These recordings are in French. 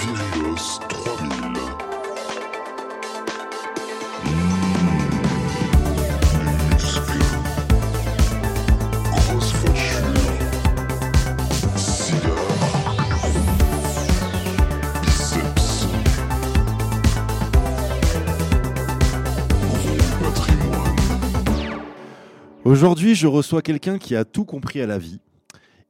Virios 3000. Muscles. Grosse facture. Cigare. Biceps. Gros patrimoine. Aujourd'hui, je reçois quelqu'un qui a tout compris à la vie.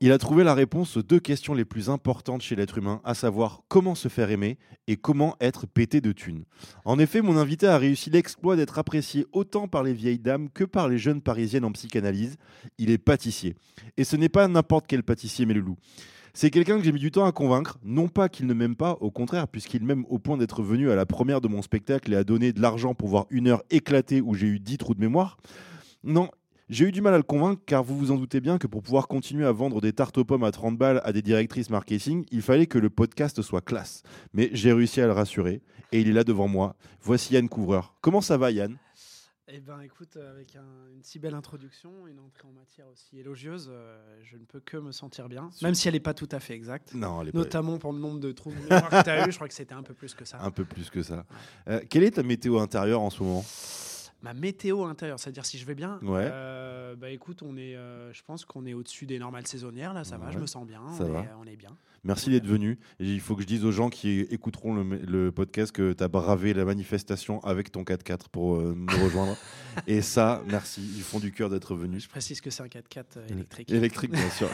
Il a trouvé la réponse aux deux questions les plus importantes chez l'être humain, à savoir comment se faire aimer et comment être pété de thunes. En effet, mon invité a réussi l'exploit d'être apprécié autant par les vieilles dames que par les jeunes parisiennes en psychanalyse. Il est pâtissier. Et ce n'est pas n'importe quel pâtissier, mais le loup. C'est quelqu'un que j'ai mis du temps à convaincre, non pas qu'il ne m'aime pas, au contraire, puisqu'il m'aime au point d'être venu à la première de mon spectacle et a donné de l'argent pour voir une heure éclatée où j'ai eu 10 trous de mémoire. Non, j'ai eu du mal à le convaincre car vous vous en doutez bien que pour pouvoir continuer à vendre des tartes aux pommes à 30 balles à des directrices marketing, il fallait que le podcast soit classe. Mais j'ai réussi à le rassurer et il est là devant moi. Voici Yann Couvreur. Comment ça va Yann? Eh ben, écoute, euh, avec un- une si belle introduction, une entrée en matière aussi élogieuse, euh, je ne peux que me sentir bien, même si elle n'est pas tout à fait exacte. Non, elle est pas- Notamment pour le nombre de trous de mémoire que tu as eu, je crois que c'était un peu plus que ça. un peu plus que ça. Euh, quelle est ta météo intérieure en ce moment? Ma météo intérieure, c'est-à-dire si je vais bien, Ouais. euh, bah écoute, on est, euh, je pense qu'on est au-dessus des normales saisonnières, là, ça va, je me sens bien, Ça on, va. Est, on est bien. Merci d'être venu. Et il faut que je dise aux gens qui écouteront le, le podcast que tu as bravé la manifestation avec ton 4x4 pour euh, me rejoindre. Et ça, merci du fond du cœur d'être venu. Je précise que c'est un 4x4 euh, électrique. Électrique, bien sûr.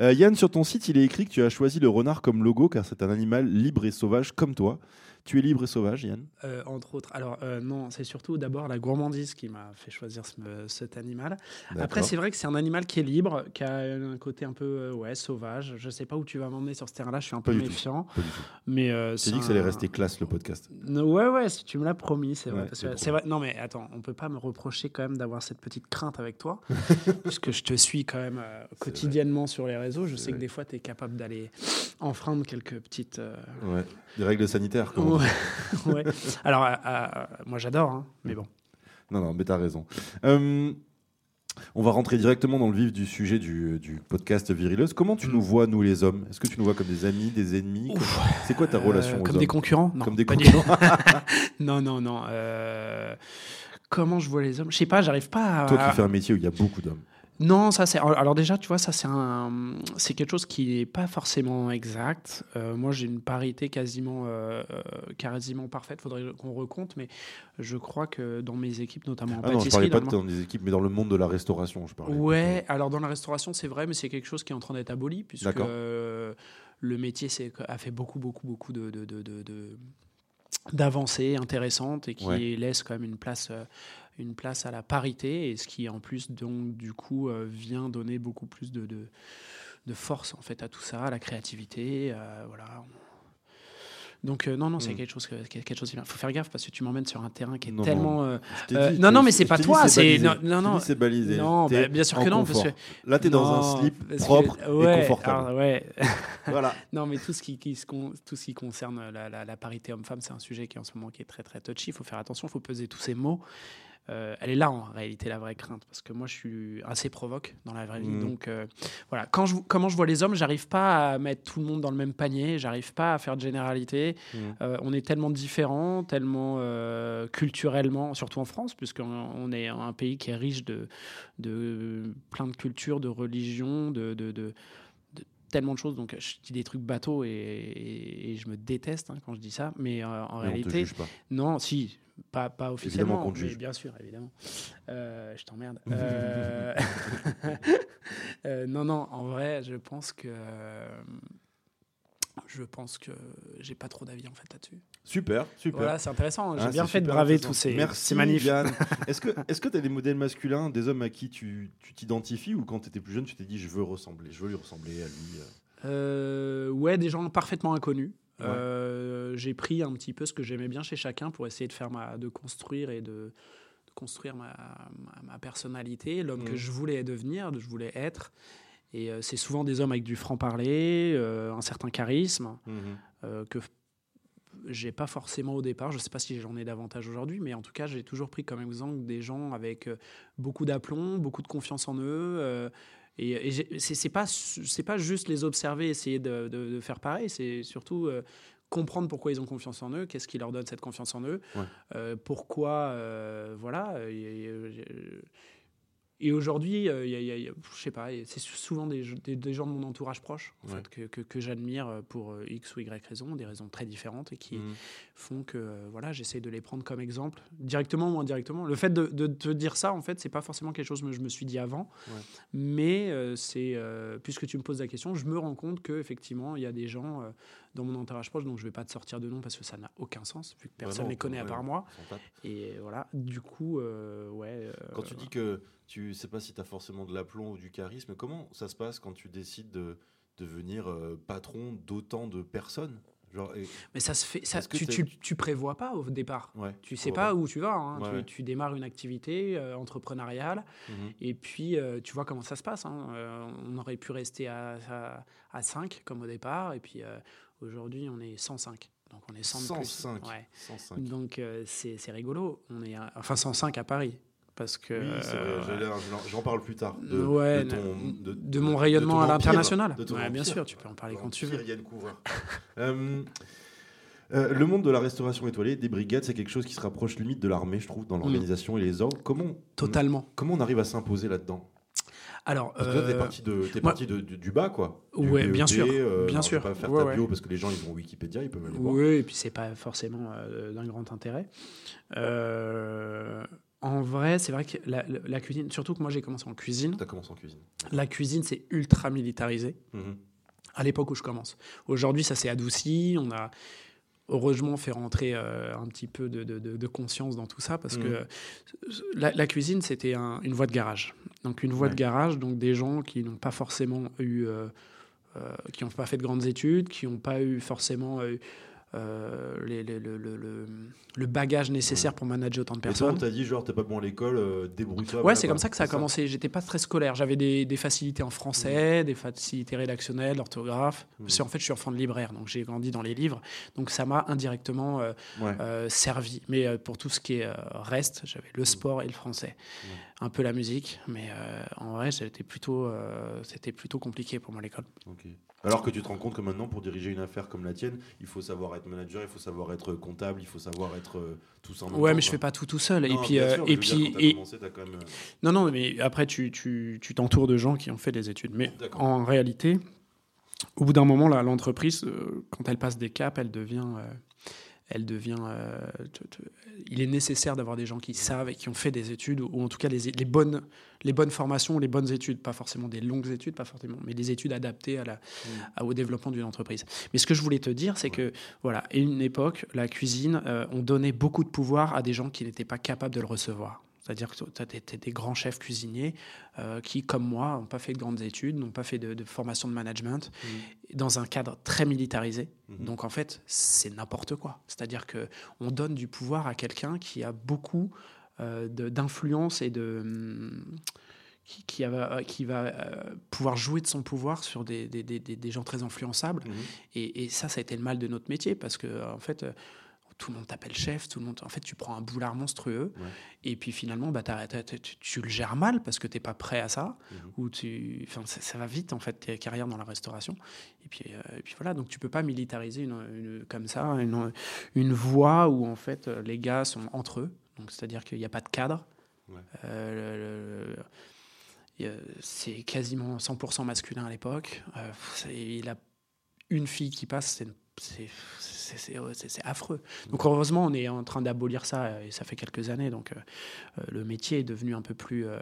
Yann, sur ton site, il est écrit que tu as choisi le renard comme logo car c'est un animal libre et sauvage comme toi. Tu es libre et sauvage, Yann? Euh, entre autres. Alors, euh, non, c'est surtout d'abord la gourmandise qui m'a fait choisir ce- cet animal. Après, c'est vrai que c'est un animal qui est libre, qui a un côté un peu euh, ouais, sauvage. Je sais pas où tu vas m'emmener sur ce terrain-là, je suis un Pas peu tout. méfiant. Pas du tout. Mais J'ai c'est dit que ça allait rester classe le podcast. Ouais, ouais, si tu me l'as promis, c'est vrai. Ouais, c'est vrai. Non, mais attends, on peut pas me reprocher quand même d'avoir cette petite crainte avec toi, puisque je te suis quand même quotidiennement sur les réseaux. Je sais que des fois, tu es capable d'aller enfreindre quelques petites. Ouais. Des règles sanitaires. comme Ouais. ouais. Alors, euh, euh, moi, j'adore, hein, mais bon. Non, non, mais t'as raison. Euh, on va rentrer directement dans le vif du sujet du, du podcast Virileuse. Comment tu Mm. nous vois, nous les hommes? Est-ce que tu nous vois comme des amis, des ennemis? C'est quoi ta relation aux Comme hommes? des concurrents? Non. Comme des concurrents non, non, non. Comment je vois les hommes? Je sais pas, j'arrive pas à. Toi qui fais un métier où il y a beaucoup d'hommes. Non, ça c'est. Alors déjà, tu vois, ça c'est un, c'est quelque chose qui n'est pas forcément exact. Euh, moi, j'ai une parité quasiment, euh, euh, quasiment parfaite. Faudrait qu'on recompte, mais je crois que dans mes équipes, notamment en Ah non, je parlais pas dans de dans des équipes, mais dans le monde de la restauration, je parlais. Ouais, alors dans la restauration, c'est vrai, mais c'est quelque chose qui est en train d'être aboli, puisque euh, le métier a fait beaucoup, beaucoup, beaucoup de, de, de- de- de- d'avancées intéressantes et qui Ouais. laisse quand même une place, une place à la parité, et ce qui en plus, donc, du coup, euh, vient donner beaucoup plus de, de, de force en fait à tout ça, à la créativité, euh, voilà. Donc euh, non, non, c'est Mm. quelque chose, que- quelque chose. Il faut faire gaffe parce que tu m'emmènes sur un terrain qui est Non, tellement. euh, dit non, que- non, mais c'est pas toi, c'est- non, non, non. c'est balisé. Non, bah, bien sûr que non, parce confort. que- Là, t'es dans un slip parce que- propre ouais, et confortable. alors, ouais. Voilà. non, mais tout ce qui, tout ce qui concerne la, la- la parité homme-femme, c'est un sujet qui en ce moment qui est très très touchy. Il faut faire attention, il faut peser tous ces mots. Euh, elle est là en réalité la vraie crainte parce que moi je suis assez provoque dans la vraie vie. Mhm. Donc euh, voilà, Quand je, comment je vois les hommes, j'arrive pas à mettre tout le monde dans le même panier, j'arrive pas à faire de généralité. Mhm. Euh, on est tellement différents, tellement culturellement, surtout en France, puisqu'on on est un pays qui est riche de, de plein de cultures, de religions, de, de, tellement de choses. Donc je dis des trucs bateaux et, et- et je me déteste hein, quand je dis ça, mais euh, en Mais réalité, non, si, pas, pas officiellement, mais juge. bien sûr, évidemment. Euh, je t'emmerde. Euh, euh, non, non, en vrai, je pense que je pense que j'ai pas trop d'avis en fait là-dessus. Super, super. Voilà, c'est intéressant. J'ai Ah, bien fait de braver tous ces, Merci, ces manifs. Est-ce que est-ce que tu as des modèles masculins, des hommes à qui tu tu t'identifies ou quand tu étais plus jeune, tu t'es dit je veux ressembler, je veux lui ressembler à lui euh Euh, ouais, des gens parfaitement inconnus. Ouais. Euh, j'ai pris un petit peu ce que j'aimais bien chez chacun pour essayer de faire ma, de construire et de, de construire ma, ma, ma personnalité, l'homme que Mhm. je voulais devenir, que je voulais être. Et euh, c'est souvent des hommes avec du franc-parler, euh, un certain charisme, euh, que j'ai pas forcément au départ. Je sais pas si j'en ai davantage aujourd'hui, mais en tout cas, j'ai toujours pris comme exemple des gens avec euh, beaucoup d'aplomb, beaucoup de confiance en eux, euh, Et, et c'est pas, c'est pas juste les observer, essayer de, de- de faire pareil, c'est surtout euh, comprendre pourquoi ils ont confiance en eux, qu'est-ce qui leur donne cette confiance en eux, Ouais. euh, pourquoi, euh, voilà. euh, et- aujourd'hui, euh, je sais pas, c'est souvent des, des- des gens de mon entourage proche en Ouais. fait, que, que- que j'admire pour euh, X ou Y raisons, des raisons très différentes et qui, Mhm. font que euh, voilà, j'essaie de les prendre comme exemple, directement ou indirectement. Le fait de, de te dire ça, en fait, c'est pas forcément quelque chose que je me suis dit avant, Ouais. mais euh, c'est euh, puisque tu me poses la question, je me rends compte que effectivement, il y a des gens dans mon entourage proche, donc je vais pas te sortir de nom parce que ça n'a aucun sens vu que personne non, les connaît à part moi. Et voilà, du coup, euh, ouais. euh, Quand tu dis que tu sais pas si tu as forcément de l'aplomb ou du charisme, comment ça se passe quand tu décides de devenir euh, patron d'autant de personnes? Genre, mais ça se fait, ça, tu, tu, tu prévois pas au départ. ouais, Tu sais pas où tu vas. hein. Ouais, tu, ouais. tu démarres une activité euh, entrepreneuriale Mhm. Et puis, euh, tu vois comment ça se passe. hein. Euh, on aurait pu rester à, à, à 5 comme au départ. Et puis, aujourd'hui, on est 105. Donc, on est 100 de plus. 105. Ouais. 105. Donc, euh, c'est rigolo. On est à- enfin 105 à Paris. Parce que. Oui, euh, j'en- parle plus tard. De, ouais, de, ton, de- de, de mon rayonnement à l'international. Ouais, bien sûr, tu peux en parler quand tu veux. Yann Couvreur. Euh, euh, le monde de la restauration étoilée, des brigades, c'est quelque chose qui se rapproche limite de l'armée, je trouve, dans l'organisation et les ordres. Comment, Mm. Totalement. comment on arrive à s'imposer là-dedans? Alors, Parce que toi, t'es euh, parti, de, moi- parti de- du, du bas, quoi. Du Ouais, bien BEP, sûr, euh, bien alors, sûr. Pas faire Ouais, ta bio parce que les gens, ils vont Wikipédia, ils peuvent aller voir. Oui, et puis c'est pas forcément euh, d'un grand intérêt. Euh, en vrai, c'est vrai que la, cuisine, surtout que moi j'ai commencé en cuisine, T'as commencé en cuisine. la cuisine c'est ultra militarisé Mhm. à l'époque où je commence. Aujourd'hui, ça s'est adouci, on a heureusement fait rentrer euh, un petit peu de, de- de- de conscience dans tout ça parce Mhm. que la, la cuisine c'était un- une voie de garage. Donc une voie Ouais. de garage, donc des gens qui n'ont pas forcément eu, euh, euh, qui n'ont pas fait de grandes études, qui n'ont pas eu forcément euh, les- les- le, le- le- le bagage nécessaire pour manager autant de Et personnes. t'a dit, genre, t'es pas bon à l'école, euh, débrouille-toi. Ouais, c'est comme ça que ça a C'est commencé. J'étais pas très scolaire. J'avais des, des facilités en Mmh. français, des facilités rédactionnelles, d'orthographe. Mhm. Parce qu'en fait, je suis enfant de libraire, donc j'ai grandi dans les livres. Donc ça m'a indirectement euh, Ouais. euh, servi. Mais euh, pour tout ce qui est euh, reste, j'avais le sport et le français. Un peu la musique, mais euh, en vrai, c'était plutôt, euh, c'était plutôt compliqué pour moi l'école. Ok. Alors que tu te rends compte que maintenant, pour diriger une affaire comme la tienne, il faut savoir être manager, il faut savoir être comptable, il faut savoir être euh, tout ça en même Ouais, temps, mais je quoi. fais pas tout tout seul. et Non, puis, euh, sûr, et je dire, puis, et, commencé, quand même, euh, Non, non, mais après, tu tu- tu t'entoures de gens qui ont fait des études. Mais en réalité, au bout d'un moment, là, l'entreprise, euh, quand elle passe des caps, elle devient. euh, elle devient. euh, te- te- il est nécessaire d'avoir des gens qui savent et qui ont fait des études, ou en tout cas les, les, bonnes, les bonnes formations, les bonnes études, pas forcément des longues études, pas forcément, mais des études adaptées à la, à- au développement d'une entreprise. Mais ce que je voulais te dire, c'est que, voilà, à une époque, la cuisine, euh, on donnait beaucoup de pouvoir à des gens qui n'étaient pas capables de le recevoir. C'est-à-dire que tu as des grands chefs cuisiniers euh, qui, comme moi, n'ont pas fait de grandes études, n'ont pas fait de, de formation de management, dans un cadre très militarisé. Mhm. Donc en fait, c'est n'importe quoi. C'est-à-dire que on donne du pouvoir à quelqu'un qui a beaucoup euh, d'influence et de hum, qui, qui va, qui va euh, pouvoir jouer de son pouvoir sur des, gens très influençables. Mhm. Et, et ça, ça a été le mal de notre métier parce que euh, en fait. Tout le monde t'appelle chef, tout le monde. En fait, tu prends un boulard monstrueux, Ouais. et puis finalement, bah, t'as- tu, tu le gères mal parce que t'es pas prêt à ça, Mhm. ou tu, enfin, ça, ça va vite en fait tes carrières dans la restauration. Et puis, euh, et puis voilà, donc tu peux pas militariser une, une- comme ça une, une voie où en fait les gars sont entre eux, donc c'est-à-dire qu'il n'y a pas de cadre. Ouais. Euh, le- le- c'est quasiment 100% masculin à l'époque. Euh, il a une fille qui passe, c'est c'est- affreux. Donc heureusement, on est en train d'abolir ça et ça fait quelques années. Donc euh, le métier est devenu un peu plus euh,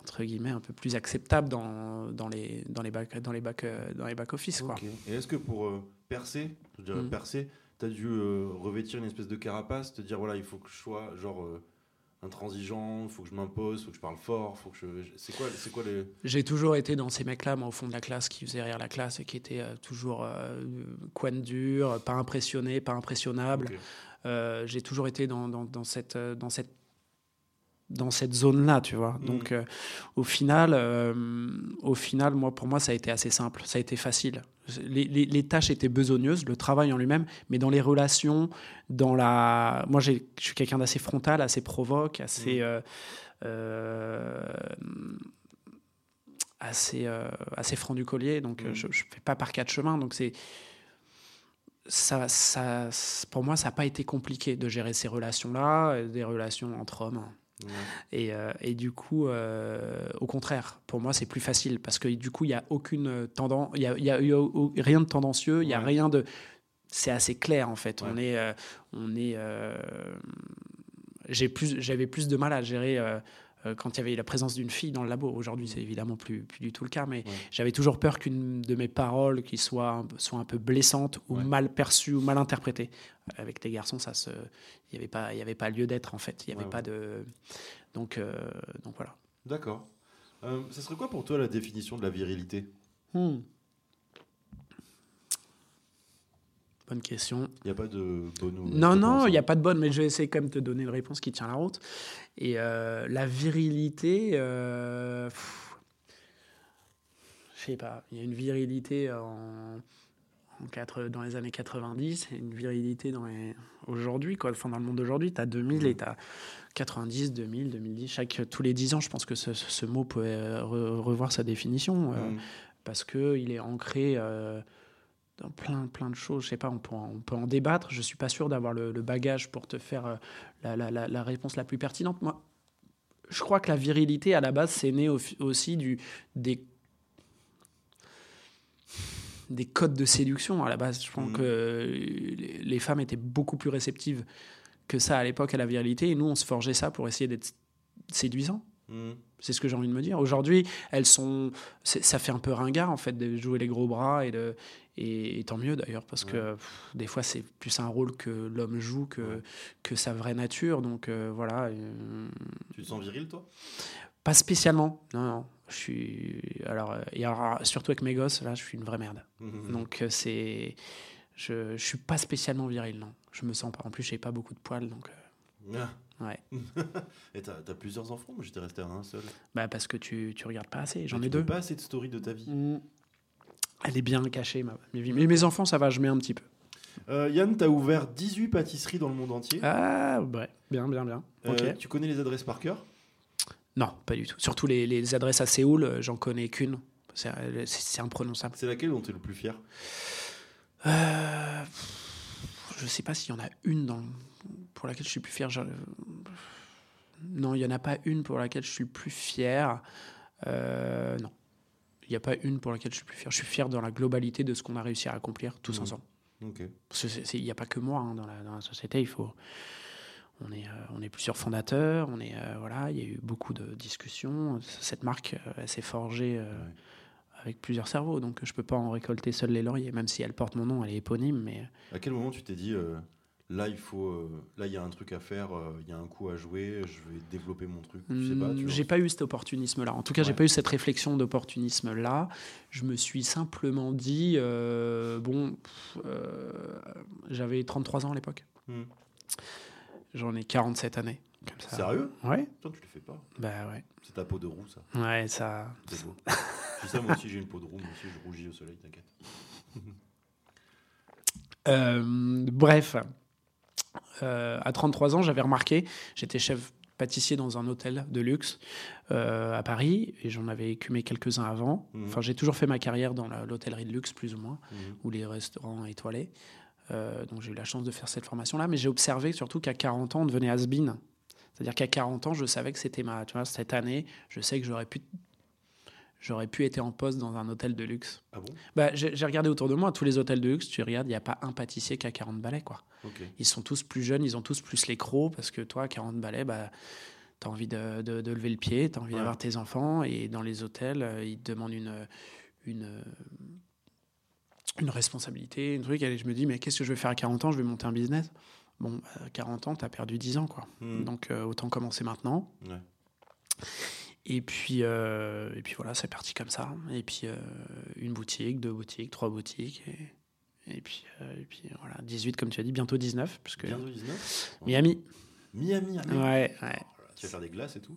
entre guillemets un peu plus acceptable dans, dans les dans les back dans les back euh, dans les back office quoi. Et est-ce que pour euh, percer, je dirais Mhm. percer, t'as dû euh, revêtir une espèce de carapace, te dire voilà, il faut que je sois genre intransigeant, faut que je m'impose, faut que je parle fort, faut que je. C'est quoi, c'est quoi les. J'ai toujours été dans ces mecs-là, moi, au fond de la classe, qui faisaient rire la classe et qui étaient euh, toujours euh, coin dur, pas impressionné, pas impressionnable. Euh, j'ai toujours été dans, dans, dans cette, euh, dans cette, dans cette zone-là, tu vois. Mhm. Donc, au final, au final, moi, pour moi, ça a été assez simple, ça a été facile. Les, les- les tâches étaient besogneuses, le travail en lui-même, mais dans les relations, dans la, moi, je suis quelqu'un d'assez frontal, assez provoque, assez. Mhm. euh, euh, assez, euh, assez franc du collier, donc Mhm. je ne fais pas par quatre chemins. Donc c'est ça, ça, pour moi, ça n'a pas été compliqué de gérer ces relations-là, des relations entre hommes. Ouais. Et, euh, et du coup, euh, au contraire, pour moi, c'est plus facile parce que du coup, il n'y a aucune tendance, il y a, y a- y a rien de tendancieux, il n'y a Ouais. rien de. C'est assez clair en fait. Ouais. On est, euh, on est. j'ai plus, j'avais plus de mal à gérer quand il y avait la présence d'une fille dans le labo. Aujourd'hui, c'est évidemment plus, plus du tout le cas, mais Ouais. j'avais toujours peur qu'une de mes paroles qui soit un, soit un peu blessante ou Ouais. mal perçue ou mal interprétée. Avec les garçons, ça se, il n'y avait pas, il y avait pas lieu d'être en fait. Il y avait Ouais, pas de, donc, euh, donc voilà. D'accord. Euh, ça serait quoi pour toi la définition de la virilité? Hmm. Bonne question. Il n'y a pas de bonne ou Non, non, il n'y a hein. pas de bonne, mais je vais essayer quand même de te donner une réponse qui tient la route. Et euh, la virilité, euh, je sais pas, il y a une virilité en, en quatre- dans les années 90 et une virilité dans les- aujourd'hui, quoi. Enfin, dans le monde d'aujourd'hui, tu as 2000 et tu as 90, 2000, 2010. Chaque, tous les 10 ans, je pense que ce, ce mot peut euh, re- revoir sa définition. euh, Mm. parce qu'il est ancré euh, dans plein, plein de choses. Je sais pas, on peut en, on peut en débattre. Je suis pas sûr d'avoir le, le bagage pour te faire euh, la, la- la- la réponse la plus pertinente. Moi, je crois que la virilité, à la base, c'est né au- aussi du, des, des codes de séduction. À la base, je pense Mhm. que les, les femmes étaient beaucoup plus réceptives que ça à l'époque à la virilité. Et nous, on se forgeait ça pour essayer d'être séduisant. Mm. C'est ce que j'ai envie de me dire. Aujourd'hui, elles sont, ça fait un peu ringard en fait de jouer les gros bras et de, et, et tant mieux d'ailleurs parce que pff, des fois c'est plus un rôle que l'homme joue que Ouais. que sa vraie nature. Donc euh, voilà, euh, Tu te sens viril, toi? pas spécialement. Non, non. Je suis alors et alors, surtout avec mes gosses là, je suis une vraie merde. Mhm. Donc euh, c'est, je, je suis pas spécialement viril non. Je me sens pas. En plus, j'ai pas beaucoup de poils donc. euh, Ah. Ouais. Et t'as as plusieurs enfants? Moi, j'étais resté un seul. bah parce que tu tu regardes pas assez. J'en ai tu deux. pas assez de story de ta vie. Mm. Elle est bien cachée, ma, vies. Mais mes enfants, ça va, je mets un petit peu. Euh, Yann, t'as ouvert 18 pâtisseries dans le monde entier. Ah, ouais, bien, bien, bien. Euh, Ok. tu connais les adresses par cœur? Non, pas du tout. Surtout les, les adresses à Séoul, euh, j'en connais qu'une. C'est c'est- c'est imprononçable. C'est laquelle dont tu es le plus fier? Euh, je sais pas s'il y en a une dans, pour laquelle je suis plus fier. Non, il y en a pas une pour laquelle je suis plus fier. Euh, non. Il n'y a pas une pour laquelle je suis plus fier. Je suis fier dans la globalité de ce qu'on a réussi à accomplir tous Mhm. ensemble. Ok. Parce que c'est- c'est- il n'y a pas que moi hein, dans, la, dans la société. Il faut, on est, euh, on est plusieurs fondateurs. On est, euh, voilà, il y a eu beaucoup de discussions. Cette marque, euh, elle s'est forgée euh, Ouais. avec plusieurs cerveaux. Donc je peux pas en récolter seul les lauriers, même si elle porte mon nom, elle est éponyme. Mais À quel moment tu t'es dit là il faut euh, là il y a un truc à faire, euh, il y a un coup à jouer, je vais développer mon truc. Tu sais pas. Hmm, j'ai pas eu cet opportunisme-là. En tout cas, j'ai Ouais. pas eu cette réflexion d'opportunisme-là. Je me suis simplement dit, euh, bon, j'avais 33 ans à l'époque. Hmm. J'en ai 47 années. Comme ça. Sérieux? Ouais. Putain, tu le fais pas. Bah ouais. C'est ta peau de roux ça. Ouais, ça. C'est beau. je sais moi aussi j'ai une peau de roux, moi aussi je rougis au soleil, t'inquiète. Bref, Euh, à 33 ans, j'avais remarqué, j'étais chef pâtissier dans un hôtel de luxe euh, à Paris et j'en avais écumé quelques-uns avant. Mhm. Enfin, j'ai toujours fait ma carrière dans l'hôtellerie de luxe, plus ou moins, Mhm. ou les restaurants étoilés. Euh, donc j'ai eu la chance de faire cette formation-là, mais j'ai observé surtout qu'à 40 ans, on devenait has-been. C'est-à-dire qu'à 40 ans, je savais que c'était ma, tu vois, cette année, je sais que j'aurais pu, j'aurais pu être en poste dans un hôtel de luxe. Ah bon? Bah, j'ai regardé autour de moi, tous les hôtels de luxe, tu regardes, il n'y a pas un pâtissier qui a 40 balais, quoi. Ils sont tous plus jeunes, ils ont tous plus les crocs, parce que toi, 40 balais, bah, tu as envie de, de- de lever le pied, tu as envie Ouais. d'avoir tes enfants, et dans les hôtels, euh, ils te demandent une, une, une responsabilité, un truc, et je me dis, mais qu'est-ce que je vais faire à 40 ans? Je vais monter un business? Bon, à 40 ans, tu as perdu 10 ans, quoi. Mhm. Donc, euh, autant commencer maintenant. Ouais. Et puis, euh, et puis voilà, c'est parti comme ça. Et puis, euh, une boutique, deux boutiques, trois boutiques. Et, et puis, euh, et puis voilà, 18, comme tu as dit, bientôt 19, parce que Bientôt 19 Miami. Miami, allez. Ouais, ouais. Tu vas faire des glaces et tout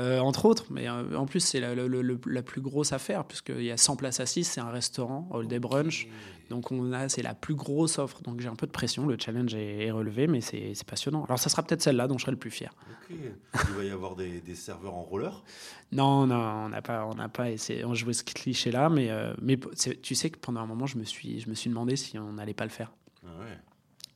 Euh, entre autres, mais euh, en plus, c'est la, la plus grosse affaire, puisqu'il y a 100 places assises, c'est un restaurant, All Day Brunch. Donc, on a, c'est la plus grosse offre. Donc, j'ai un peu de pression, le challenge est, est relevé, mais c'est c'est passionnant. Alors, ça sera peut-être celle-là dont je serai le plus fier. Ok. Il va y avoir des, des serveurs en roller Non, non, on n'a pas, on n'a pas essayé, on joué ce cliché-là, mais, euh, mais tu sais que pendant un moment, je me suis, je me suis demandé si on n'allait pas le faire. Ah ouais.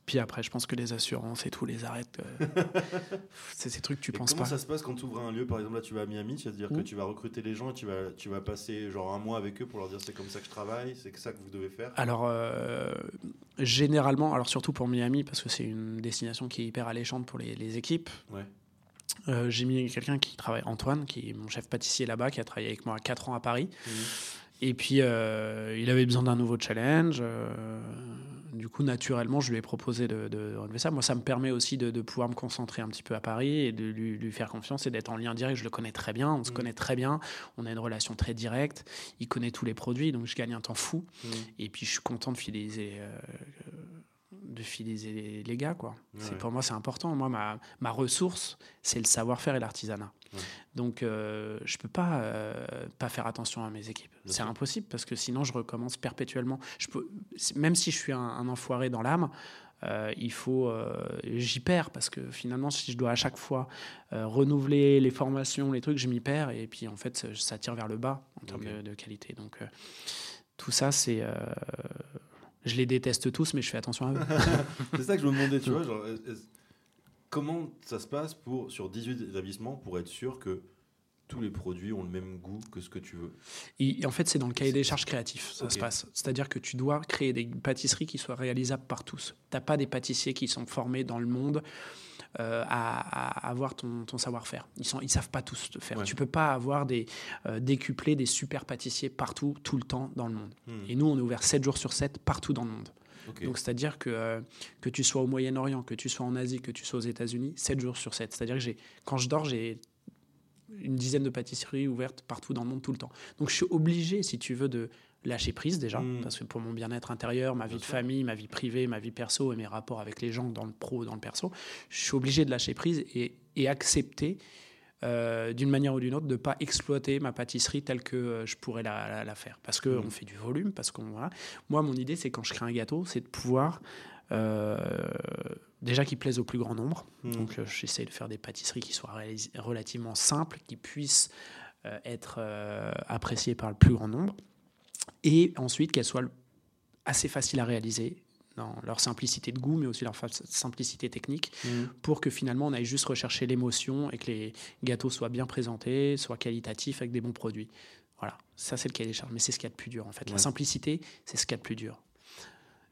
Puis après, je pense que les assurances et tout les arrêtent. euh, c'est ces trucs que tu Et penses comment pas. ça se passe quand tu ouvres un lieu Par exemple, là, tu vas à Miami, c'est-à-dire que Mm. tu vas recruter les gens et tu vas, tu vas passer genre un mois avec eux pour leur dire c'est comme ça que je travaille, c'est ça que vous devez faire? Alors, euh, généralement, alors surtout pour Miami, parce que c'est une destination qui est hyper alléchante pour les, les équipes, Ouais. euh, j'ai mis quelqu'un qui travaille, Antoine, qui est mon chef pâtissier là-bas, qui a travaillé avec moi 4 ans à Paris. Et puis, il avait besoin d'un nouveau challenge. Du coup, naturellement, je lui ai proposé de, de relever ça. Moi, ça me permet aussi de, de pouvoir me concentrer un petit peu à Paris et de lui, lui faire confiance et d'être en lien direct. Je le connais très bien, on se Mhm. connaît très bien, on a une relation très directe. Il connaît tous les produits, donc je gagne un temps fou. Mm. Et puis, je suis content de fidéliser, euh, de fidéliser les, gars. Quoi. C'est, Ouais. pour moi, c'est important. Moi, ma, ma ressource, c'est le savoir-faire et l'artisanat. Ouais. Donc, euh, je peux pas euh, pas faire attention à mes équipes. Bien c'est sûr. impossible parce que sinon, je recommence perpétuellement. Je peux, même si je suis un, un enfoiré dans l'âme, euh, il faut, euh, j'y perds parce que finalement, si je dois à chaque fois renouveler les formations, les trucs, je m'y perds et puis en fait, ça, ça tire vers le bas en termes de, de qualité. Donc, tout ça, c'est, je les déteste tous, mais je fais attention à eux. c'est ça que je me demandais, tu vois. Genre, comment ça se passe pour, sur 18 établissements pour être sûr que tous les produits ont le même goût que ce que tu veux? Et en fait, c'est dans le cahier des charges créatifs, ça se passe. C'est-à-dire que tu dois créer des pâtisseries qui soient réalisables par tous. Tu n'as pas des pâtissiers qui sont formés dans le monde euh, à, à avoir ton, ton savoir-faire. Ils ne ils savent pas tous le faire. Ouais. Tu peux pas avoir des euh, décuplés, des super pâtissiers partout, tout le temps dans le monde. Hmm. Et nous, on est ouvert 7 jours sur 7 partout dans le monde. Donc, c'est-à-dire que, euh, que tu sois au Moyen-Orient, que tu sois en Asie, que tu sois aux États-Unis, 7 jours sur 7. C'est-à-dire que quand je dors, j'ai une dizaine de pâtisseries ouvertes partout dans le monde tout le temps. Donc, je suis obligé, si tu veux, de lâcher prise déjà, Mm. parce que pour mon bien-être intérieur, ma vie de famille, ma vie privée, ma vie perso et mes rapports avec les gens dans le pro, dans le perso, je suis obligé de lâcher prise et, et accepter. euh, d'une manière ou d'une autre, de ne pas exploiter ma pâtisserie telle que euh, je pourrais la, la- la faire. Parce qu'on Mm. fait du volume, parce qu'on. Voilà. Moi, mon idée, c'est quand je crée un gâteau, c'est de pouvoir. euh, déjà qu'il plaise au plus grand nombre. Hmm. Donc, euh, j'essaie de faire des pâtisseries qui soient relativement simples, qui puissent euh, être appréciées par le plus grand nombre. Et ensuite, qu'elles soient assez faciles à réaliser dans leur simplicité de goût, mais aussi leur simplicité technique, Hmm. pour que finalement on aille juste rechercher l'émotion et que les gâteaux soient bien présentés, soient qualitatifs avec des bons produits. Voilà, ça c'est le cahier des charges, mais c'est ce qu'il y a de plus dur en fait. La simplicité, c'est ce qu'il y a de plus dur.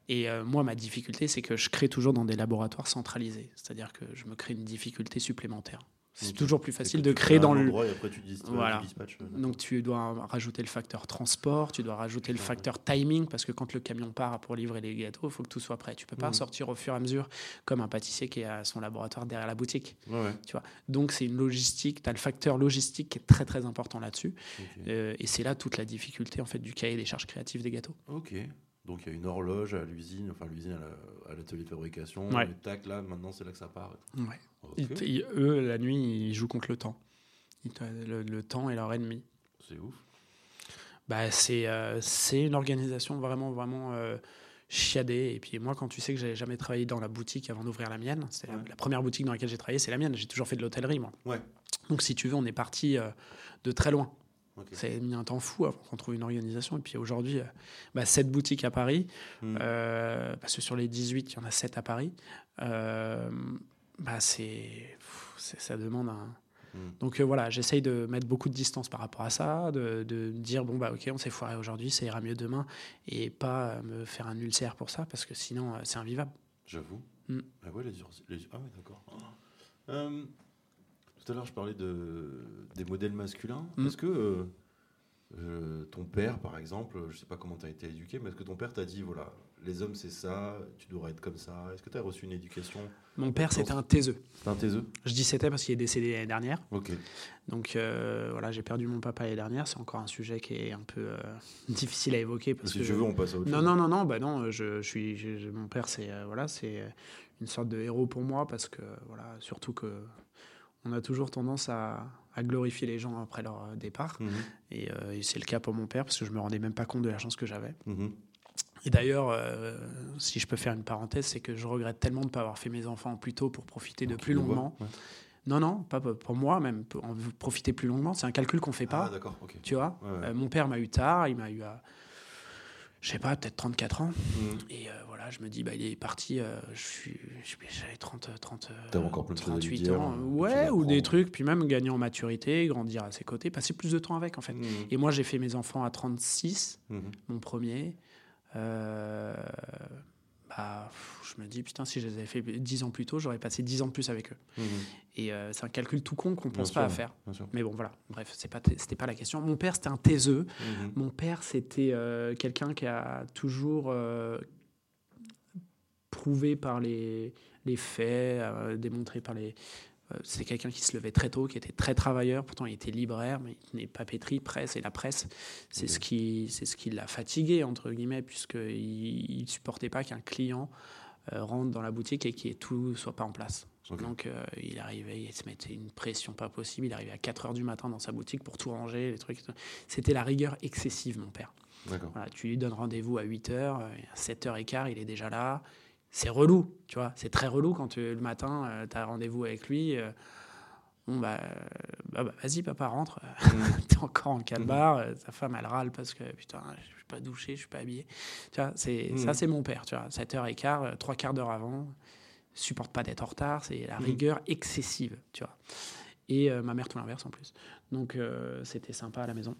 Et euh, moi, ma difficulté, c'est que je crée toujours dans des laboratoires centralisés, c'est-à-dire que je me crée une difficulté supplémentaire. C'est Ok. toujours plus facile de tu créer dans le, et après tu, dis, tu Voilà. dispatches. euh, donc tu dois rajouter le facteur transport, tu dois rajouter le facteur timing parce que quand le camion part pour livrer les gâteaux, il faut que tout soit prêt. Tu peux pas Mhm. sortir au fur et à mesure comme un pâtissier qui est à son laboratoire derrière la boutique. Ouais, ouais. Tu vois. Donc c'est une logistique, tu as le facteur logistique qui est très très important là-dessus Ok. Euh, et c'est là toute la difficulté en fait du cahier des charges créatives des gâteaux. Ok. Donc il y a une horloge à l'usine, enfin l'usine à la- à l'atelier de fabrication. Ouais. Et tac, là, maintenant c'est là que ça part. Ouais. Ok. Ils- ils- eux la nuit ils jouent contre le temps. Ils le, le temps est leur ennemi. C'est ouf. Bah, c'est euh, c'est une organisation vraiment, vraiment euh, chiadée. Et puis moi, quand tu sais que j'avais jamais travaillé dans la boutique avant d'ouvrir la mienne, c'est la- Ouais. la, première boutique dans laquelle j'ai travaillé, c'est la mienne. J'ai toujours fait de l'hôtellerie, moi. Ouais. Donc, si tu veux, on est parti euh, de très loin. Ça a mis un temps fou avant qu'on trouve une organisation. Et puis aujourd'hui, euh, bah, cette boutique à Paris, Hmm. euh, parce que sur les 18, il y en a 7 à Paris, euh, bah, c'est ça demande un, Hmm. donc euh, voilà, j'essaye de mettre beaucoup de distance par rapport à ça, de, de dire bon bah ok on s'est foiré aujourd'hui, ça ira mieux demain, et pas me faire un ulcère pour ça parce que sinon c'est invivable. J'avoue. Hmm. Ah ouais, les, les- Ah ouais, d'accord. Tout à l'heure, je parlais de, des modèles masculins. Hmm. Est-ce que euh, euh, ton père, par exemple, je sais pas comment tu as été éduqué, mais est-ce que ton père t'a dit, voilà, les hommes c'est ça, tu devrais être comme ça? Est-ce que tu as reçu une éducation? Mon père c'était un taiseux. C'est un taiseux? Je dis c'était parce qu'il est décédé l'année dernière, Ok. donc euh, voilà j'ai perdu mon papa l'année dernière, c'est encore un sujet qui est un peu euh, difficile à évoquer parce si que tu veux, on passe à autre Non, chose. non, non, non, bah non, je, je suis, je- mon père, c'est voilà, c'est une sorte de héros pour moi parce que voilà, surtout que On a toujours tendance à, à glorifier les gens après leur euh, départ. Mhm. Et, euh, et c'est le cas pour mon père, parce que je me rendais même pas compte de la chance que j'avais. Mhm. Et d'ailleurs, euh, si je peux faire une parenthèse, c'est que je regrette tellement de ne pas avoir fait mes enfants plus tôt pour profiter de plus longuement. Ouais. Non, non, pas pour moi, même pour en profiter plus longuement. C'est un calcul qu'on fait pas, Ah, d'accord, ok. tu vois. Ouais, ouais. Euh, mon père m'a eu tard, il m'a eu à, je sais pas, peut-être 34 ans. Mhm. Et voilà, je me dis, bah, il est parti, euh, j'avais 30, 30, euh, T'avais encore plein de choses à lui 38 dire, ans. euh, Ouais, ou des trucs, puis même gagner en maturité, grandir à ses côtés, passer plus de temps avec, en fait. Mhm. Et moi, j'ai fait mes enfants à 36, Mhm. mon premier. Euh, bah, je me dis, putain, si je les avais fait 10 ans plus tôt, j'aurais passé 10 ans de plus avec eux. Mhm. Et euh, c'est un calcul tout con qu'on Bien pense sûr, pas à faire. Mais bon, voilà. Bref, c'est pas, c'était pas la question. Mon père, c'était un taiseux. Mon père, c'était euh, quelqu'un qui a toujours euh, prouvé par les, les faits, euh, démontré par les. euh, c'est quelqu'un qui se levait très tôt, qui était très travailleur. Pourtant, il était libraire, mais il tenait papeterie, presse. Et la presse, c'est ce qui, c'est ce qui l'a fatigué entre guillemets, puisqu'il ne supportait pas qu'un client euh, rentre dans la boutique et que tout soit pas en place. Donc, euh, il arrivait, il se mettait une pression pas possible. Il arrivait à 4 heures du matin dans sa boutique pour tout ranger, les trucs. C'était la rigueur excessive, mon père. Voilà, tu lui donnes rendez-vous à 8h, à 7h15, il est déjà là. C'est relou, tu vois. C'est très relou quand tu- le matin, tu as rendez-vous avec lui. euh, bon, bah, euh, bah, bah, vas-y, papa, rentre. Mhm. T'es encore en calbar. euh, Sa femme, elle râle parce que, putain, je suis pas douché, je suis pas habillé. Tu vois, c'est, Mhm. ça, c'est mon père, tu vois. 7h15, euh, trois quarts d'heure avant. Supporte pas d'être en retard. C'est la rigueur excessive, tu vois. Et euh, ma mère, tout l'inverse en plus. Donc, euh, c'était sympa à la maison.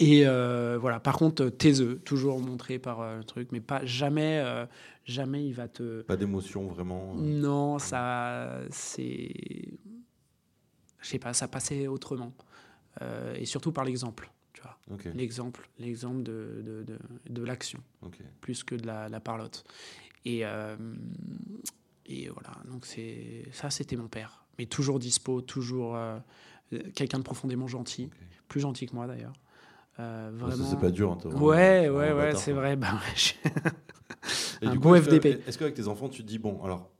Et euh, voilà, par contre, euh, taiseux, toujours montré par euh, le truc, mais pas jamais, euh, jamais il va te. Pas d'émotion vraiment. Non, ça, c'est. Je sais pas, ça passait autrement. Et surtout par l'exemple, tu vois. L'exemple, l'exemple de, de, de, de l'action, plus que de la, la parlotte. Et, et voilà, donc c'est ça, c'était mon père. Mais toujours dispo, toujours quelqu'un de profondément gentil, plus gentil que moi d'ailleurs. Euh, vraiment. C'est pas dur. hein, Ouais, ouais, ouais, c'est vrai. Bah, ouais, je- Et Un du que- FDP. Est-ce qu'avec tes enfants, tu te dis, bon, alors,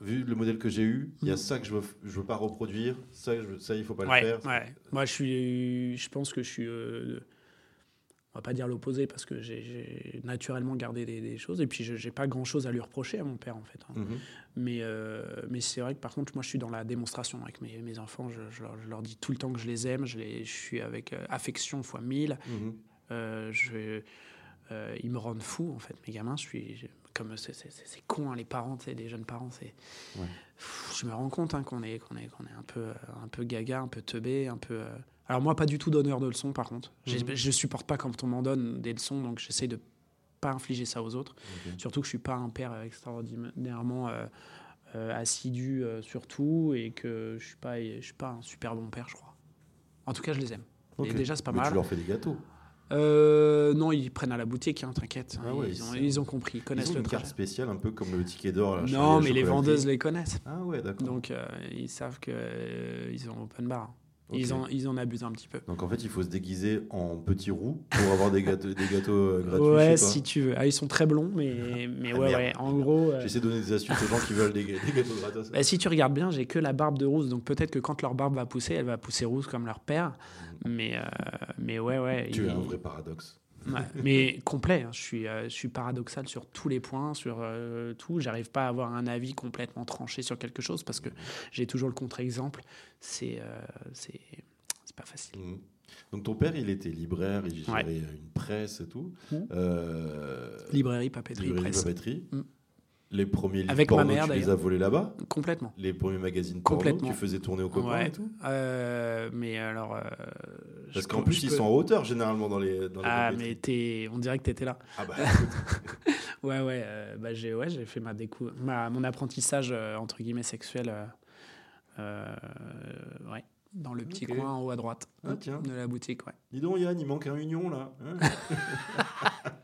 vu le modèle que j'ai eu, il y a Mhm. ça que je veux, je veux pas reproduire, ça, je veux- ça il faut pas ouais, le faire. ouais. Moi, je suis, je pense que je suis, euh, on va pas dire l'opposé parce que j'ai- naturellement gardé des, des choses et puis je j'ai pas grand chose à lui reprocher à mon père en fait. hein. Mhm. Mais, euh, mais c'est vrai que par contre, moi, je suis dans la démonstration avec mes, mes enfants. Je, je leur, je leur dis tout le temps que je les aime. Je, les, je suis avec euh, affection fois mille. Mhm. Euh, je, euh, ils me rendent fou, en fait, mes gamins. Je suis comme c'est, c'est, c'est- c'est con, hein, les parents, sais, les jeunes parents. C'est, Ouais. Je me rends compte hein, qu'on est, qu'on est, qu'on est un peu, euh, un peu gaga, un peu teubé, un peu. euh, Alors moi, pas du tout donneur de leçons, par contre. Mhm. Je supporte pas quand on m'en donne des leçons, donc j'essaie de pas infliger ça aux autres. Surtout que je suis pas un père extraordinairement euh, euh, assidu sur tout et que je suis pas, je suis pas un super bon père, je crois. En tout cas, je les aime. Et Ok. déjà, c'est pas Mais mal. Tu leur fais des gâteaux. Euh, non, ils prennent à la boutique, hein, t'inquiète. Ah ouais, ils, ont, ils ont compris, ils Ils connaissent ont le une carte spéciale, un peu comme le ticket d'or. Non, mais les vendeuses les connaissent. Ah ouais, d'accord. Donc, euh, ils savent qu'ils ils ont open bar. Ils, en, ils en abusent un petit peu. en fait, il faut se déguiser en petit roux pour avoir des gâteaux, des gâteaux euh, gratuits ouais, si tu veux. Ah, ils sont très blonds, mais, mais Ah, ouais, merde. ouais. En gros, euh, J'essaie de donner des astuces aux gens qui veulent des, gâteaux gratos. bah, si tu regardes bien, j'ai que la barbe de rousse. Donc peut-être que quand leur barbe va pousser, elle va pousser rousse comme leur père. Mais, euh, mais ouais, ouais. Tu es un vrai paradoxe. Mais complet. hein. Je suis, euh, je suis paradoxal sur tous les points, sur euh, tout. J'arrive pas à avoir un avis complètement tranché sur quelque chose parce que j'ai toujours le contre-exemple. C'est, euh, c'est, c'est pas facile. Mhm. Donc ton père, il était libraire, il gérait Ouais. une presse et tout. Mhm. Euh, Librairie, papeterie, librairie, presse. papeterie. Mhm. Les premiers livres Avec ma porno, mère, tu les as volés là-bas Complètement. Les premiers magazines porno, Complètement. tu faisais tourner aux copains Ouais. et tout Euh, mais alors. euh, Parce qu'en plus, ils peux- sont en hauteur généralement dans les, dans Ah, mais t'es, on dirait que t'étais là. Ah bah, Ouais, ouais. euh, bah, j'ai, ouais, fait ma décou- ma, mon apprentissage entre guillemets sexuel. ouais, dans le petit coin en haut à droite Ah, tiens. de la boutique, ouais. dis donc Yann, il manque un union là. hein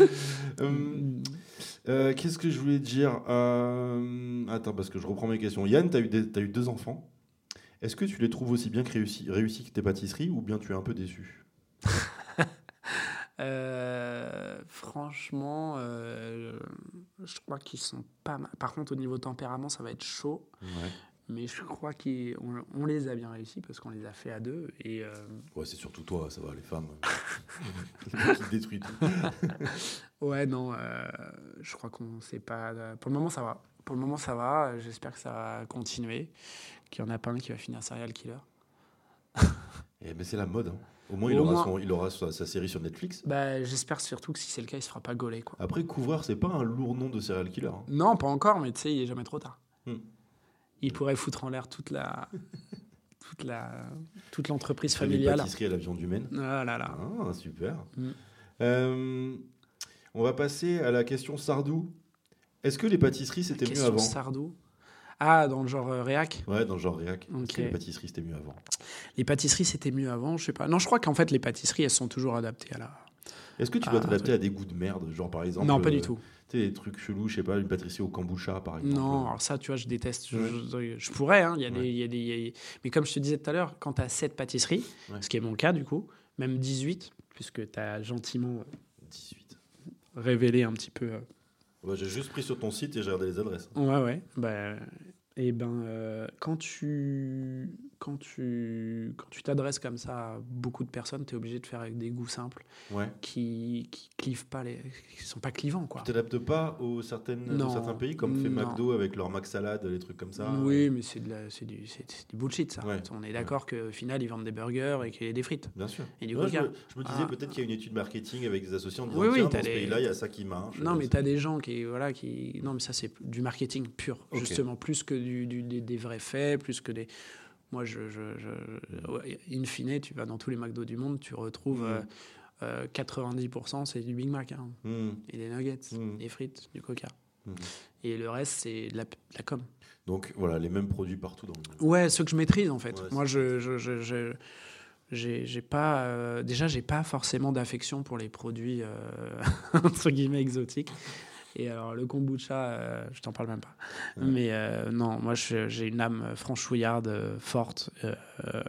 Hum, euh, Qu'est-ce que je voulais dire Euh, Attends, parce que je reprends mes questions. Yann, tu as, eu deux enfants. Est-ce que tu les trouves aussi bien que réussis, réussis que tes pâtisseries ou bien tu es un peu déçu? Euh, franchement, euh, je crois qu'ils sont pas mal. Par contre, au niveau tempérament, ça va être chaud. Ouais. Mais je crois qu'on on les a bien réussi parce qu'on les a fait à deux. Et euh, Ouais, c'est surtout toi, ça va, les femmes. euh, qui tout. ouais, non, euh, je crois qu'on sait pas. Pour le moment, ça va. Pour le moment, ça va. J'espère que ça va continuer. Qu'il y en a pas un qui va finir serial killer. Eh, mais c'est la mode. hein. Au moins, il Au aura, moins. son- il aura sa, sa série sur Netflix. Bah, j'espère surtout que si c'est le cas, il se fera pas gauler. Quoi. Après, couvreur, c'est pas un lourd nom de serial killer. hein. Non, pas encore, mais tu sais, il est jamais trop tard. Hmm. Il pourrait foutre en l'air toute la. toute la. toute l'entreprise familiale. pâtisseries à la viande humaine. Ah là là. Ah, super. Mm. Euh, on va passer à la question Sardou. Est-ce que les pâtisseries, c'était mieux avant Sardou. Ah, dans le genre euh, réac? Ouais, dans le genre réac. Est-ce Ok. que les pâtisseries, c'était mieux avant? Les pâtisseries, c'était mieux avant, je sais pas. Non, je crois qu'en fait, les pâtisseries, elles sont toujours adaptées à la. Est-ce que tu dois Ah, t'adapter un à des goûts de merde Genre, par exemple. non, pas euh, du tout. Tu sais, des trucs chelous, je sais pas, une pâtisserie au kombucha, par exemple. Non, alors ça, tu vois, je déteste. Je, Ouais. je- je pourrais, hein, il y a des- il y a des. il y a- Mais comme je te disais tout à l'heure, quand tu as 7 pâtisseries, Ouais. ce qui est mon cas du coup, même 18, puisque tu as gentiment 18. révélé un petit peu. euh, Ouais, j'ai juste pris sur ton site et j'ai regardé les adresses. Ouais, ouais. Bah, et ben, euh, quand tu quand tu quand tu t'adresses comme ça à beaucoup de personnes, tu es obligé de faire avec des goûts simples Ouais. qui qui clivent pas les qui sont pas clivants quoi. Tu t'adaptes pas aux, certaines, aux certains pays, comme fait Non. McDo avec leur Mac Salad, les trucs comme ça oui, mais c'est de la- c'est du du bullshit ça. Ouais. On est d'accord qu'au final ils vendent des burgers et qu'il y a des frites. Bien sûr. Et du Ouais, coca. je, me, je me disais Ah. peut-être qu'il y a une étude marketing avec des associés en disant Oui, oui, dans ce pays-là, il y a ça qui marche. Non, mais tu as des gens qui voilà qui non mais ça c'est du marketing pur justement plus que du, du- des, des vrais faits, plus que des moi je, je, je- ouais, in fine tu vas dans tous les McDo du monde, tu retrouves Mhm. euh, euh, 90% c'est du Big Mac hein, Hmm. et des nuggets, des frites, du Coca. Et le reste c'est de la, de la com. Donc voilà, les mêmes produits partout dans le monde. Ouais, ceux que je maîtrise en fait. Ouais, Moi, je, j'ai j'ai pas euh, déjà j'ai pas forcément d'affection pour les produits euh, entre guillemets exotiques. Et alors le kombucha, euh, je t'en parle même pas. Ouais. Mais euh, non, moi j'ai une âme franchouillarde forte euh,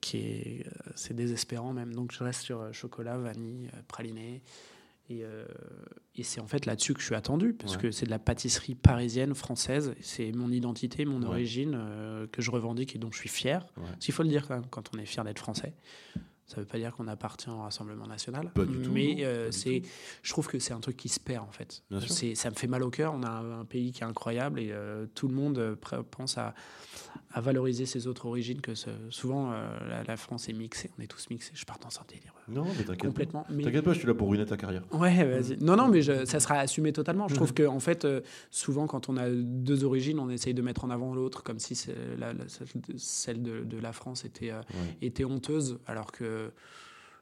qui est c'est désespérant même. Donc je reste sur chocolat, vanille, praliné. Et, et c'est en fait là-dessus que je suis attendu, parce Ouais. que c'est de la pâtisserie parisienne, française. C'est mon identité, mon Ouais. origine que je revendique et dont je suis fier. Parce qu'il faut le dire quand même, quand on est fier d'être français. Ça ne veut pas dire qu'on appartient au Rassemblement national. Pas du tout, Mais euh, c'est, je trouve que c'est un truc qui se perd en fait. C'est, ça me fait mal au cœur. On a un, un pays qui est incroyable et euh, tout le monde euh, pense à, à valoriser ses autres origines. Que ce- souvent la, la France est mixée. On est tous mixés. Je pars dans un délire. Non, mais t'inquiète pas. Complètement. T'inquiète pas, je suis là pour ruiner ta carrière. Ouais, vas-y. Non, non, mais je- ça sera assumé totalement. Je trouve Mhm. que, en fait, euh, souvent, quand on a deux origines, on essaye de mettre en avant l'autre, comme si c'est la- la- celle de- celle de, de la France était, euh, Ouais. était honteuse, alors que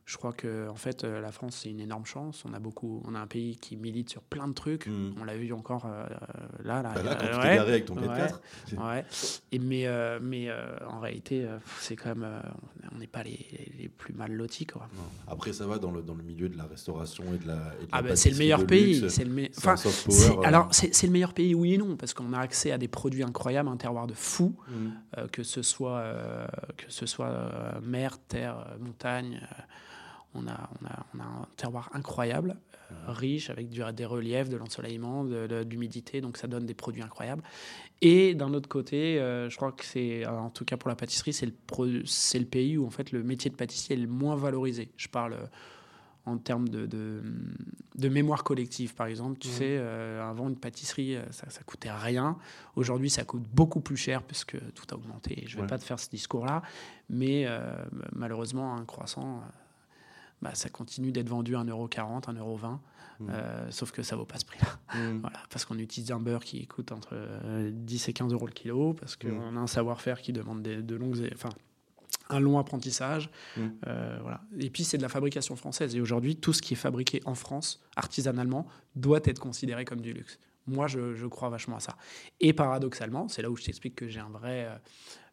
je crois que, en fait, euh, la France, c'est une énorme chance. On a beaucoup, on a un pays qui milite sur plein de trucs. Mhm. On l'a vu encore euh, là, là. Bah là, quand euh, tu ouais. avec ton 4x4, c'est- Ouais. Et mais euh, mais euh, en réalité, euh, c'est quand même, euh, on n'est pas les, les plus mal lotis, quoi. Non. Après, ça va dans le, dans le milieu de la restauration et de la. et de Ah la ben c'est le meilleur pays. C'est le me- enfin, power, euh. alors c'est le meilleur pays, oui et non, parce qu'on a accès à des produits incroyables, un terroir de fou, euh, que ce soit euh, que ce soit euh, mer, terre, euh, montagne. On a, on, a, on a un terroir incroyable, euh, riche, avec du- des reliefs, de l'ensoleillement, de, de- de l'humidité, donc ça donne des produits incroyables. Et d'un autre côté, euh, je crois que c'est, en tout cas pour la pâtisserie, c'est le, c'est le pays où en fait le métier de pâtissier est le moins valorisé. Je parle euh, en termes de, de, de mémoire collective, par exemple. Tu sais, euh, avant une pâtisserie, ça, ça coûtait rien. Aujourd'hui, ça coûte beaucoup plus cher parce que tout a augmenté. Je ne vais Ouais. pas te faire ce discours-là, mais euh, malheureusement, un croissant, bah, ça continue d'être vendu à 1,40€, 1,20€. Mhm. Euh, sauf que ça vaut pas ce prix-là. Mhm. Voilà, parce qu'on utilise un beurre qui coûte entre euh, 10 et 15 euros le kilo, parce qu'on Mhm. a un savoir-faire qui demande des- de longues, enfin, un long apprentissage. Mhm. Euh, voilà. Et puis c'est de la fabrication française. Et aujourd'hui, tout ce qui est fabriqué en France, artisanalement, doit être considéré comme du luxe. Moi, je, je crois vachement à ça. Et paradoxalement, c'est là où je t'explique que j'ai un vrai euh,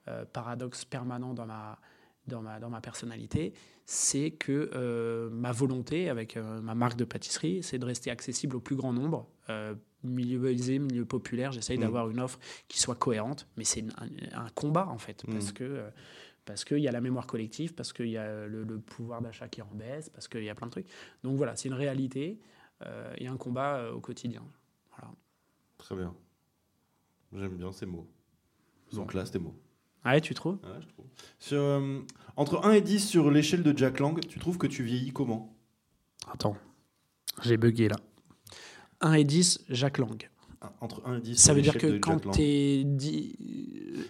euh, paradoxe permanent dans ma, dans ma, dans ma personnalité, c'est que euh, ma volonté avec euh, ma marque de pâtisserie, c'est de rester accessible au plus grand nombre. Euh, milieu aisé, milieu populaire, j'essaye Mm. d'avoir une offre qui soit cohérente, mais c'est un, un combat en fait, Mm. parce que euh, parce qu'il y a la mémoire collective, parce qu'il y a le, le pouvoir d'achat qui en baisse, parce qu'il y a plein de trucs. Donc voilà, c'est une réalité euh, et un combat euh, au quotidien. Voilà. Très bien. J'aime bien ces mots. sont Bon. classe tes mots. Ouais, tu trouves? Ouais, je trouve. Sur, euh, entre 1 et 10 sur l'échelle de Jack Lang, tu trouves que tu vieillis comment? Attends, j'ai bugué là. 1 et 10, Jacques Lang. Entre 1 et 10 Ça veut dire que quand Jack Lang. t'es dit.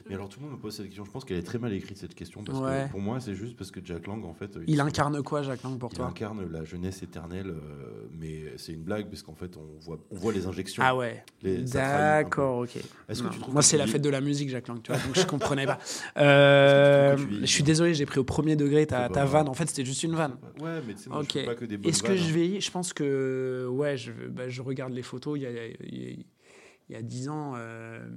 Mais alors tout le monde me pose cette question. Je pense qu'elle est très mal écrite cette question parce Ouais. que pour moi c'est juste parce que Jack Lang en fait Il incarne quoi, Jacques Lang, pour il toi incarne la jeunesse éternelle, euh, mais c'est une blague parce qu'en fait on voit on voit les injections. Ah ouais. D'accord, ok. Que tu Moi, c'est tu la fête de la musique, Jacques Lang, tu vois, donc je comprenais pas. Euh, tu tu je suis désolé, j'ai pris au premier degré ta, ta vanne. En fait, c'était juste une vanne. Ouais, mais tu sais, moi, Ok. je fais pas que des bonnes Est-ce que je hein. vieillis? Je pense que, ouais, je, bah, je regarde les photos. Il y a, il y a, il y a 10 ans, euh,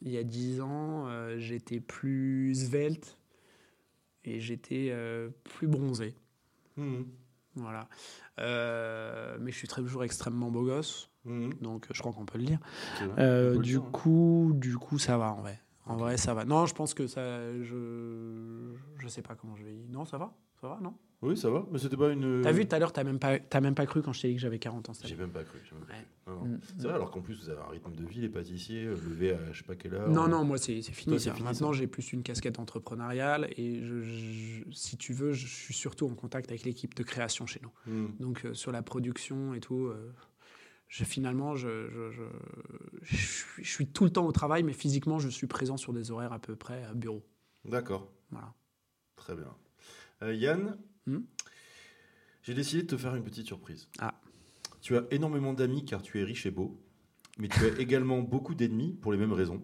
il y a 10 ans, euh, j'étais plus svelte et j'étais euh, plus bronzé. Mhm. Voilà. Mais je suis toujours extrêmement beau gosse, Mhm. donc je crois qu'on peut le dire. Du hein. coup, du coup, ça va en vrai. En vrai, ça va. Non, je pense que ça, je, je sais pas comment je vais. Non, ça va, ça va, non? Oui, ça va, mais c'était pas une. T'as vu tout à l'heure, t'as même pas, t'as même pas cru quand je t'ai dit que j'avais 40 ans. J'ai même pas cru. Ouais. Mm. C'est vrai, alors qu'en plus vous avez un rythme de vie, les pâtissiers, euh, lever à je sais pas quelle heure. Non, euh, non, moi c'est c'est fini. Fini, Maintenant, j'ai plus une casquette entrepreneuriale et je, je- si tu veux, je suis surtout en contact avec l'équipe de création chez nous. mm. Donc euh, sur la production et tout, euh, je, finalement, je, je, je- je suis- je suis tout le temps au travail, mais physiquement, je suis présent sur des horaires à peu près à bureau. D'accord. Voilà. Très bien. Euh, Yann, Hmm j'ai décidé de te faire une petite surprise. Ah. Tu as énormément d'amis car tu es riche et beau, mais tu as également beaucoup d'ennemis pour les mêmes raisons.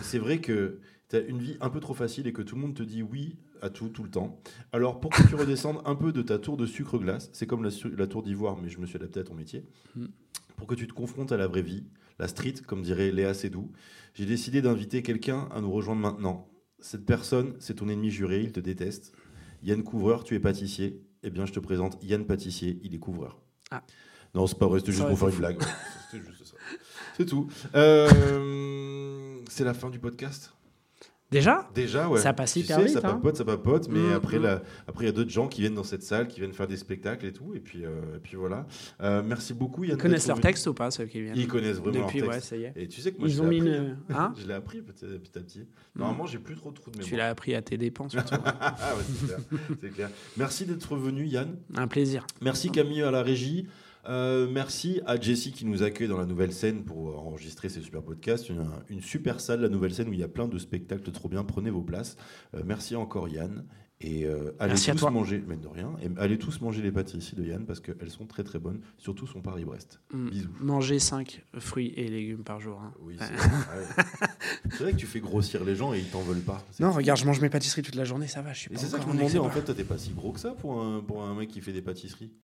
C'est vrai que tu as une vie un peu trop facile et que tout le monde te dit oui à tout, tout le temps. Alors pour que tu redescendes un peu de ta tour de sucre glace, c'est comme la, tour d'ivoire, mais je me suis adapté à ton métier, Hmm. pour que tu te confrontes à la vraie vie, la street, comme dirait Léa Seydoux, j'ai décidé d'inviter quelqu'un à nous rejoindre maintenant. Cette personne, c'est ton ennemi juré, il te déteste. Yann Couvreur, tu es pâtissier. Eh bien, je te présente Yann Pâtissier, il est couvreur. Ah. Non, c'est pas vrai, c'était juste pour faire une blague. C'était juste ça. C'est tout. Euh, c'est la fin du podcast? Déjà? Déjà, ouais. Ça passe Tu hyper sais, vite, Ça hein. papote, ça papote, mais Mm, après, mm. il y a d'autres gens qui viennent dans cette salle, qui viennent faire des spectacles et tout. Et puis, euh, et puis voilà. Euh, merci beaucoup, Yann. Ils connaissent leur texte ou pas, ceux qui viennent? Ils connaissent vraiment Depuis, leur ouais, texte. ça y est. Et tu sais que moi, Ils je ont mis appris, une. hein? Hein Je l'ai appris petit, petit à petit. Normalement, j'ai plus trop de trous de mémoire. Tu l'as appris à tes dépens, surtout. Ah ouais, c'est clair, c'est clair. Merci d'être venu, Yann. Un plaisir. Merci Camille à la régie. Euh, merci à Jessie qui nous accueille dans la nouvelle scène pour enregistrer ces super podcasts. Une, une super salle, la nouvelle scène où il y a plein de spectacles trop bien. Prenez vos places. Euh, merci encore Yann. Et euh, allez Merci tous manger, mais de rien, et allez tous manger les pâtisseries de Yann parce qu'elles sont très très bonnes, surtout son Paris-Brest. Mm. Bisous. Manger 5 fruits et légumes par jour. hein. Oui, c'est vrai. C'est vrai que tu fais grossir les gens et ils t'en veulent pas. Non, regarde, je mange mes pâtisseries toute la journée, ça va. Je suis Et pas c'est ça que je me demandais, en fait, toi, t'es pas si gros que ça pour un, pour un mec qui fait des pâtisseries?